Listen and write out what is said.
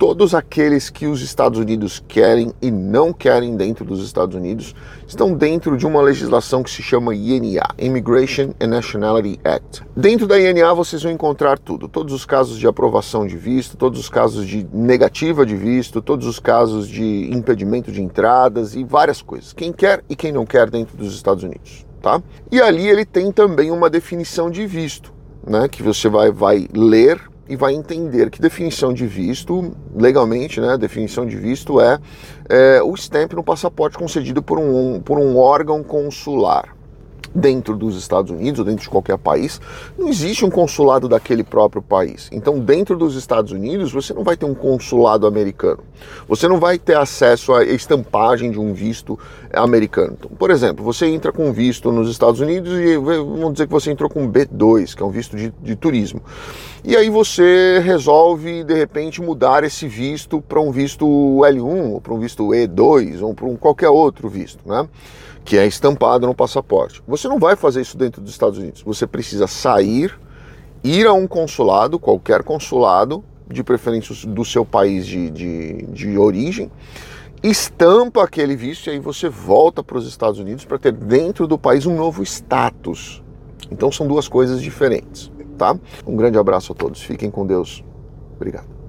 todos aqueles que os Estados Unidos querem e não querem dentro dos Estados Unidos estão dentro de uma legislação que se chama INA, Immigration and Nationality Act. Dentro da INA vocês vão encontrar tudo, todos os casos de aprovação de visto, todos os casos de negativa de visto, todos os casos de impedimento de entradas e várias coisas. Quem quer e quem não quer dentro dos Estados Unidos, tá? E ali ele tem também uma definição de visto, né, que você vai, vai ler e vai entender que definição de visto, legalmente, né, definição de visto é, é o stamp no passaporte concedido por um, por um órgão consular dentro dos Estados Unidos ou dentro de qualquer país, não existe um consulado daquele próprio país. Então, dentro dos Estados Unidos, você não vai ter um consulado americano. Você não vai ter acesso à estampagem de um visto americano. Então, por exemplo, você entra com visto nos Estados Unidos e vamos dizer que você entrou com B2, que é um visto de, de turismo. E aí você resolve, de repente, mudar esse visto para um visto L1, ou para um visto E2, ou para um qualquer outro visto, né? que é estampado no passaporte. Você não vai fazer isso dentro dos Estados Unidos. Você precisa sair, ir a um consulado, qualquer consulado, de preferência do seu país de, de, de origem, estampa aquele visto e aí você volta para os Estados Unidos para ter dentro do país um novo status. Então são duas coisas diferentes, tá? Um grande abraço a todos. Fiquem com Deus. Obrigado.